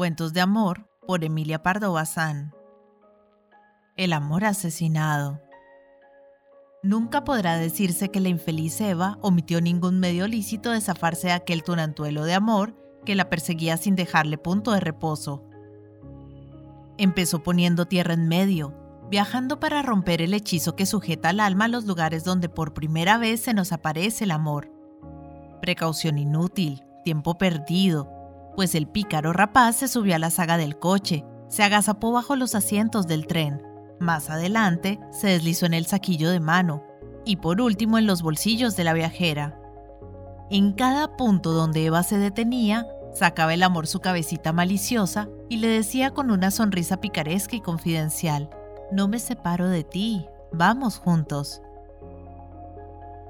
Cuentos de amor por Emilia Pardo Bazán. El amor asesinado. Nunca podrá decirse que la infeliz Eva omitió ningún medio lícito de zafarse de aquel tunantuelo de amor que la perseguía sin dejarle punto de reposo. Empezó poniendo tierra en medio, viajando para romper el hechizo que sujeta al alma a los lugares donde por primera vez se nos aparece el amor. Precaución inútil, tiempo perdido, pues el pícaro rapaz se subió a la saga del coche, se agazapó bajo los asientos del tren, más adelante se deslizó en el saquillo de mano y por último en los bolsillos de la viajera. En cada punto donde Eva se detenía, sacaba el amor su cabecita maliciosa y le decía con una sonrisa picaresca y confidencial, No me separo de ti, vamos juntos.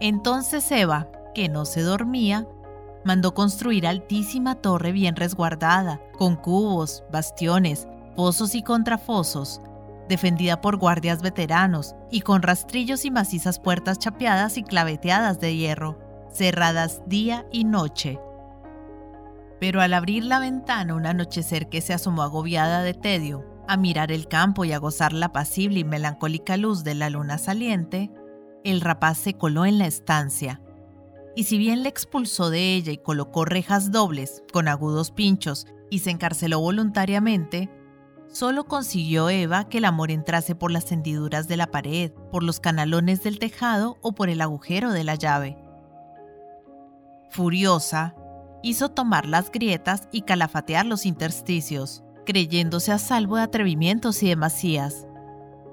Entonces Eva, que no se dormía, mandó construir altísima torre bien resguardada, con cubos, bastiones, fosos y contrafosos, defendida por guardias veteranos y con rastrillos y macizas puertas chapeadas y claveteadas de hierro, cerradas día y noche. Pero al abrir la ventana un anochecer que se asomó agobiada de tedio, a mirar el campo y a gozar la pasible y melancólica luz de la luna saliente, el rapaz se coló en la estancia y si bien le expulsó de ella y colocó rejas dobles con agudos pinchos y se encarceló voluntariamente, solo consiguió Eva que el amor entrase por las hendiduras de la pared, por los canalones del tejado o por el agujero de la llave. Furiosa, hizo tomar las grietas y calafatear los intersticios, creyéndose a salvo de atrevimientos y demasías.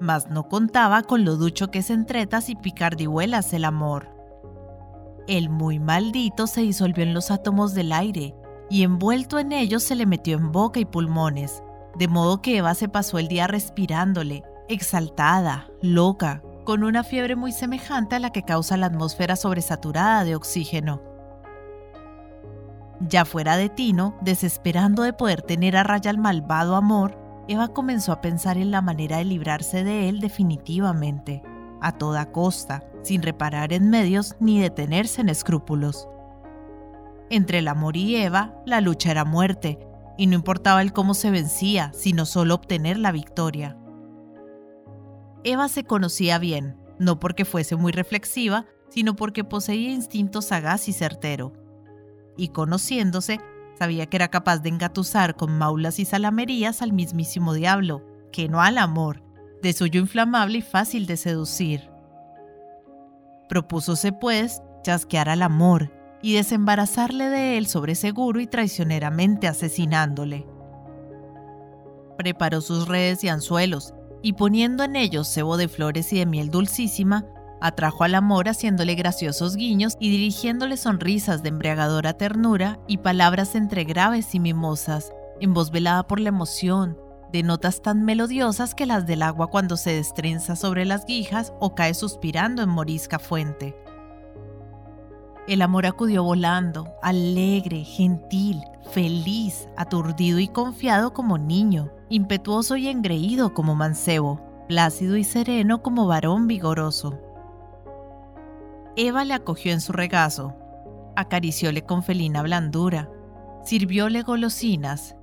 Mas no contaba con lo ducho que es entretas y picardihuelas el amor. El muy maldito se disolvió en los átomos del aire y envuelto en ellos se le metió en boca y pulmones, de modo que Eva se pasó el día respirándole, exaltada, loca, con una fiebre muy semejante a la que causa la atmósfera sobresaturada de oxígeno. Ya fuera de Tino, desesperando de poder tener a raya al malvado amor, Eva comenzó a pensar en la manera de librarse de él definitivamente, a toda costa, sin reparar en medios ni detenerse en escrúpulos. Entre el amor y Eva, la lucha era muerte, y no importaba el cómo se vencía, sino solo obtener la victoria. Eva se conocía bien, no porque fuese muy reflexiva, sino porque poseía instinto sagaz y certero. Y conociéndose, sabía que era capaz de engatusar con maulas y salamerías al mismísimo diablo, que no al amor, de suyo inflamable y fácil de seducir. Propúsose, pues, chasquear al amor y desembarazarle de él sobre seguro y traicioneramente asesinándole. Preparó sus redes y anzuelos, y poniendo en ellos cebo de flores y de miel dulcísima, atrajo al amor haciéndole graciosos guiños y dirigiéndole sonrisas de embriagadora ternura y palabras entre graves y mimosas, en voz velada por la emoción, de notas tan melodiosas que las del agua cuando se destrenza sobre las guijas o cae suspirando en morisca fuente. El amor acudió volando, alegre, gentil, feliz, aturdido y confiado como niño, impetuoso y engreído como mancebo, plácido y sereno como varón vigoroso. Eva le acogió en su regazo, acaricióle con felina blandura, sirvióle golosinas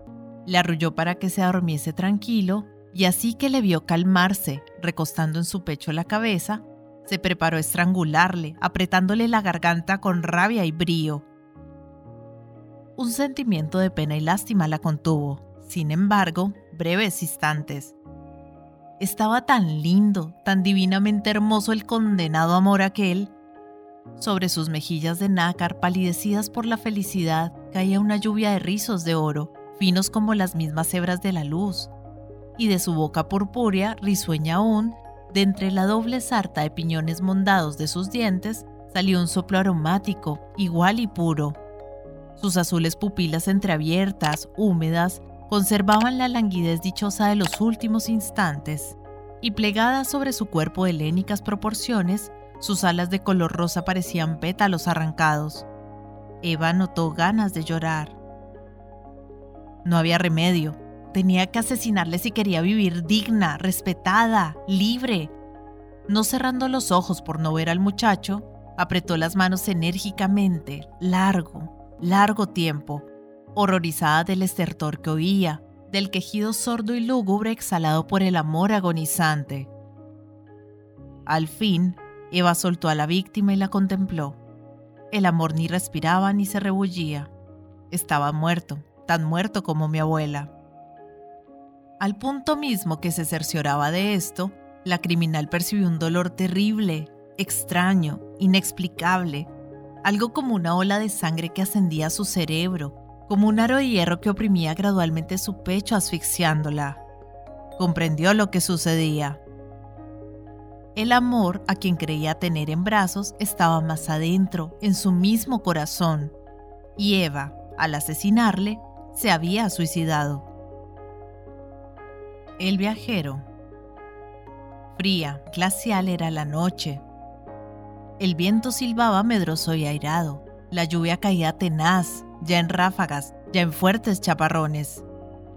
le arrulló para que se durmiese tranquilo y así que le vio calmarse, recostando en su pecho la cabeza, se preparó a estrangularle, apretándole la garganta con rabia y brío. Un sentimiento de pena y lástima la contuvo, sin embargo, breves instantes. Estaba tan lindo, tan divinamente hermoso el condenado amor aquel. Sobre sus mejillas de nácar, palidecidas por la felicidad, caía una lluvia de rizos de oro, finos como las mismas hebras de la luz, y de su boca purpúrea, risueña aún, de entre la doble sarta de piñones mondados de sus dientes, salió un soplo aromático, igual y puro. Sus azules pupilas entreabiertas, húmedas, conservaban la languidez dichosa de los últimos instantes, y plegadas sobre su cuerpo de helénicas proporciones, sus alas de color rosa parecían pétalos arrancados. Eva notó ganas de llorar. No había remedio. Tenía que asesinarle si quería vivir digna, respetada, libre. No cerrando los ojos por no ver al muchacho, apretó las manos enérgicamente, largo, largo tiempo, horrorizada del estertor que oía, del quejido sordo y lúgubre exhalado por el amor agonizante. Al fin, Eva soltó a la víctima y la contempló. El amor ni respiraba ni se rebullía. Estaba muerto, tan muerto como mi abuela. Al punto mismo que se cercioraba de esto, la criminal percibió un dolor terrible, extraño, inexplicable, algo como una ola de sangre que ascendía a su cerebro, como un aro de hierro que oprimía gradualmente su pecho asfixiándola. Comprendió lo que sucedía. El amor a quien creía tener en brazos estaba más adentro, en su mismo corazón, y Eva, al asesinarle, se había suicidado. El viajero. Fría, glacial era la noche. El viento silbaba medroso y airado. La lluvia caía tenaz, ya en ráfagas, ya en fuertes chaparrones.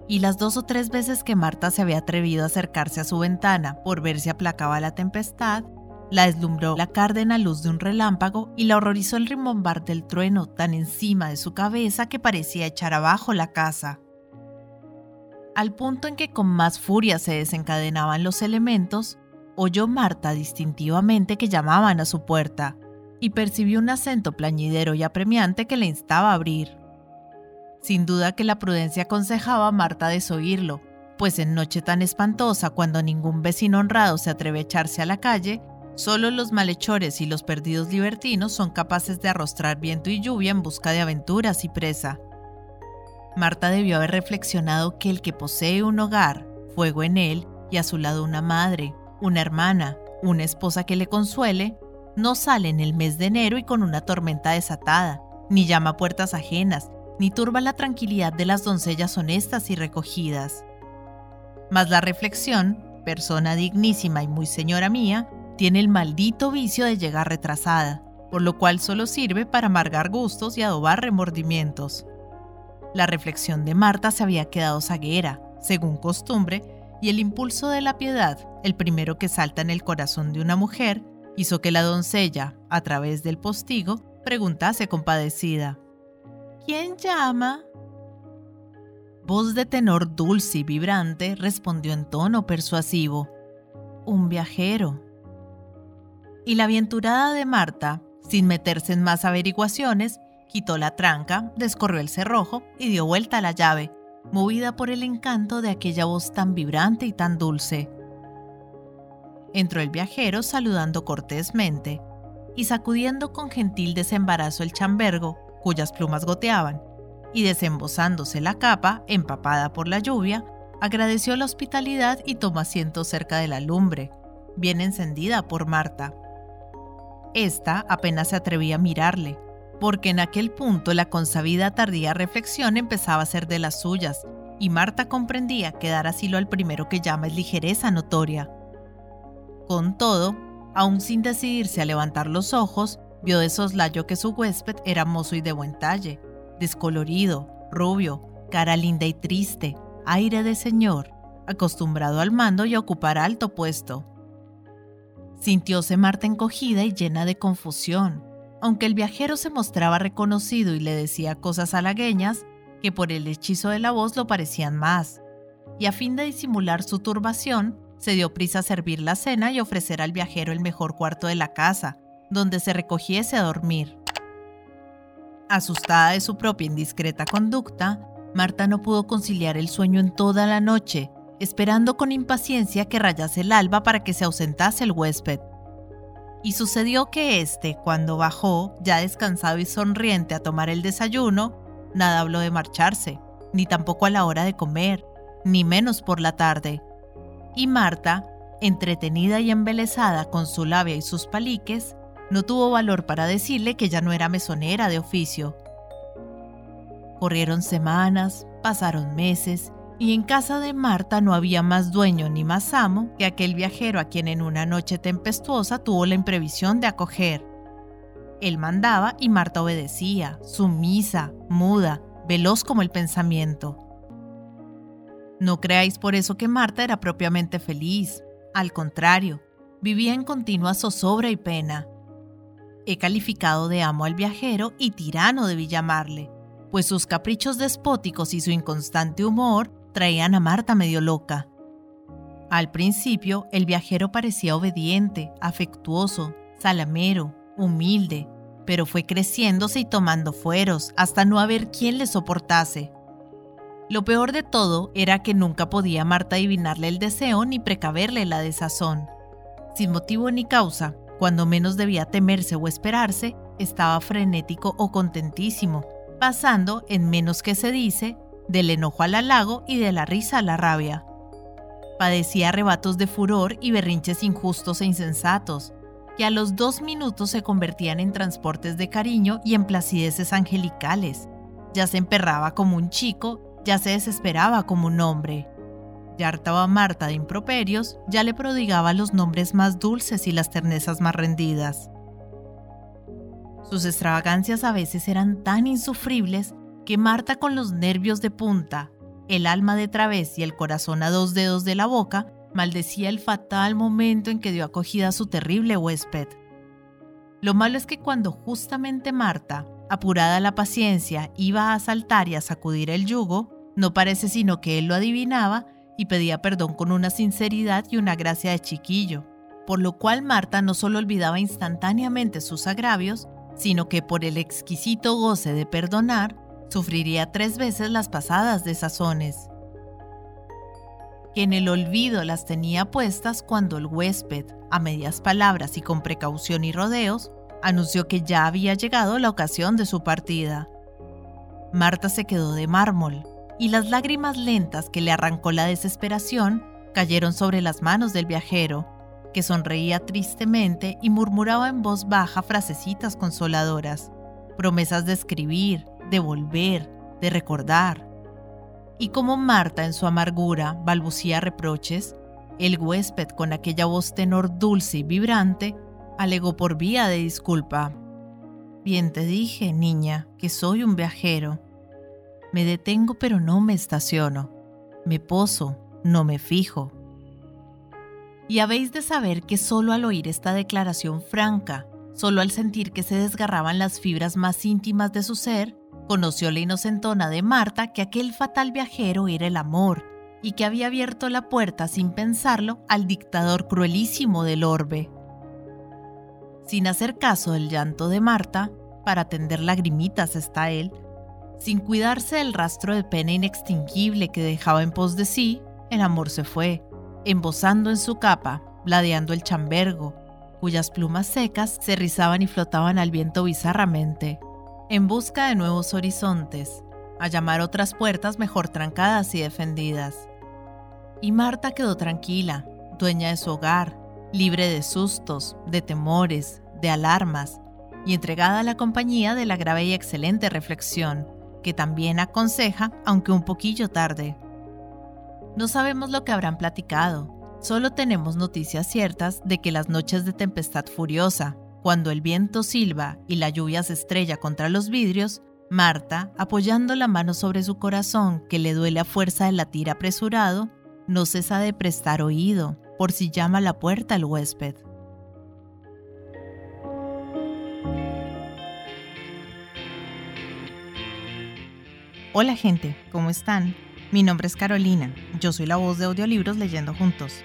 Y las dos o tres veces que Marta se había atrevido a acercarse a su ventana por ver si aplacaba la tempestad, la deslumbró la cárdena luz de un relámpago y la horrorizó el rimbombar del trueno tan encima de su cabeza que parecía echar abajo la casa. Al punto en que con más furia se desencadenaban los elementos, oyó Marta distintivamente que llamaban a su puerta y percibió un acento plañidero y apremiante que le instaba a abrir. Sin duda que la prudencia aconsejaba a Marta desoírlo, pues en noche tan espantosa, cuando ningún vecino honrado se atreve a echarse a la calle, solo los malhechores y los perdidos libertinos son capaces de arrostrar viento y lluvia en busca de aventuras y presa. Marta debió haber reflexionado que el que posee un hogar, fuego en él y a su lado una madre, una hermana, una esposa que le consuele, no sale en el mes de enero y con una tormenta desatada, ni llama a puertas ajenas, ni turba la tranquilidad de las doncellas honestas y recogidas. Mas la reflexión, persona dignísima y muy señora mía, tiene el maldito vicio de llegar retrasada, por lo cual solo sirve para amargar gustos y adobar remordimientos. La reflexión de Marta se había quedado zaguera, según costumbre, y el impulso de la piedad, el primero que salta en el corazón de una mujer, hizo que la doncella, a través del postigo, preguntase compadecida, ¿Quién llama? Voz de tenor dulce y vibrante respondió en tono persuasivo, Un viajero. Y la aventurada de Marta, sin meterse en más averiguaciones, quitó la tranca, descorrió el cerrojo y dio vuelta a la llave, movida por el encanto de aquella voz tan vibrante y tan dulce. Entró el viajero saludando cortésmente y sacudiendo con gentil desembarazo el chambergo, cuyas plumas goteaban, y desembozándose la capa, empapada por la lluvia, agradeció la hospitalidad y tomó asiento cerca de la lumbre, bien encendida por Marta. Esta apenas se atrevía a mirarle, porque en aquel punto la consabida tardía reflexión empezaba a ser de las suyas, y Marta comprendía que dar asilo al primero que llama es ligereza notoria. Con todo, aún sin decidirse a levantar los ojos, vio de soslayo que su huésped era mozo y de buen talle, descolorido, rubio, cara linda y triste, aire de señor, acostumbrado al mando y a ocupar alto puesto. Sintióse Marta encogida y llena de confusión, aunque el viajero se mostraba reconocido y le decía cosas halagueñas que por el hechizo de la voz lo parecían más, y a fin de disimular su turbación, se dio prisa a servir la cena y ofrecer al viajero el mejor cuarto de la casa, donde se recogiese a dormir. Asustada de su propia indiscreta conducta, Marta no pudo conciliar el sueño en toda la noche, esperando con impaciencia que rayase el alba para que se ausentase el huésped. Y sucedió que éste, cuando bajó, ya descansado y sonriente a tomar el desayuno, nada habló de marcharse, ni tampoco a la hora de comer, ni menos por la tarde. Y Marta, entretenida y embelesada con su labia y sus paliques, no tuvo valor para decirle que ya no era mesonera de oficio. Corrieron semanas, pasaron meses, y en casa de Marta no había más dueño ni más amo que aquel viajero a quien en una noche tempestuosa tuvo la imprevisión de acoger. Él mandaba y Marta obedecía, sumisa, muda, veloz como el pensamiento. No creáis por eso que Marta era propiamente feliz. Al contrario, vivía en continua zozobra y pena. He calificado de amo al viajero y tirano debí llamarle, pues sus caprichos despóticos y su inconstante humor traían a Marta medio loca. Al principio, el viajero parecía obediente, afectuoso, salamero, humilde, pero fue creciéndose y tomando fueros hasta no haber quien le soportase. Lo peor de todo era que nunca podía Marta adivinarle el deseo ni precaverle la desazón. Sin motivo ni causa, cuando menos debía temerse o esperarse, estaba frenético o contentísimo, pasando, en menos que se dice, del enojo al halago y de la risa a la rabia. Padecía arrebatos de furor y berrinches injustos e insensatos, que a los dos minutos se convertían en transportes de cariño y en placideces angelicales. Ya se emperraba como un chico ya se desesperaba como un hombre. Ya hartaba a Marta de improperios, ya le prodigaba los nombres más dulces y las ternezas más rendidas. Sus extravagancias a veces eran tan insufribles que Marta con los nervios de punta, el alma de través y el corazón a dos dedos de la boca, maldecía el fatal momento en que dio acogida a su terrible huésped. Lo malo es que cuando justamente Marta, apurada la paciencia, iba a saltar y a sacudir el yugo, no parece sino que él lo adivinaba y pedía perdón con una sinceridad y una gracia de chiquillo, por lo cual Marta no solo olvidaba instantáneamente sus agravios, sino que por el exquisito goce de perdonar, sufriría tres veces las pasadas desazones. Que en el olvido las tenía puestas cuando el huésped, a medias palabras y con precaución y rodeos, anunció que ya había llegado la ocasión de su partida. Marta se quedó de mármol, y las lágrimas lentas que le arrancó la desesperación cayeron sobre las manos del viajero, que sonreía tristemente y murmuraba en voz baja frasecitas consoladoras, promesas de escribir, de volver, de recordar. Y como Marta en su amargura balbucía reproches, el huésped con aquella voz tenor dulce y vibrante alegó por vía de disculpa. Bien te dije, niña, que soy un viajero. Me detengo pero no me estaciono. Me poso, no me fijo. Y habéis de saber que solo al oír esta declaración franca, solo al sentir que se desgarraban las fibras más íntimas de su ser, conoció la inocentona de Marta que aquel fatal viajero era el amor y que había abierto la puerta sin pensarlo al dictador cruelísimo del orbe. Sin hacer caso del llanto de Marta, para tender lagrimitas está él, sin cuidarse del rastro de pena inextinguible que dejaba en pos de sí, el amor se fue, embosando en su capa, bladeando el chambergo, cuyas plumas secas se rizaban y flotaban al viento bizarramente, en busca de nuevos horizontes, a llamar otras puertas mejor trancadas y defendidas. Y Marta quedó tranquila, dueña de su hogar, libre de sustos, de temores, de alarmas, y entregada a la compañía de la grave y excelente reflexión, que también aconseja, aunque un poquillo tarde. No sabemos lo que habrán platicado, solo tenemos noticias ciertas de que las noches de tempestad furiosa, cuando el viento silba y la lluvia se estrella contra los vidrios, Marta, apoyando la mano sobre su corazón que le duele a fuerza de latir apresurado, no cesa de prestar oído, por si llama a la puerta el huésped. Hola gente, ¿cómo están? Mi nombre es Carolina, yo soy la voz de audiolibros leyendo juntos.